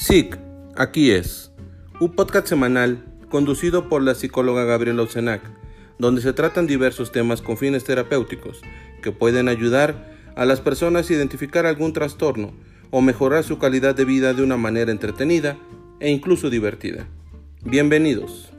SIC, aquí es, un podcast semanal conducido por la psicóloga Gabriela Ocenac, donde se tratan diversos temas con fines terapéuticos que pueden ayudar a las personas a identificar algún trastorno o mejorar su calidad de vida de una manera entretenida e incluso divertida. Bienvenidos.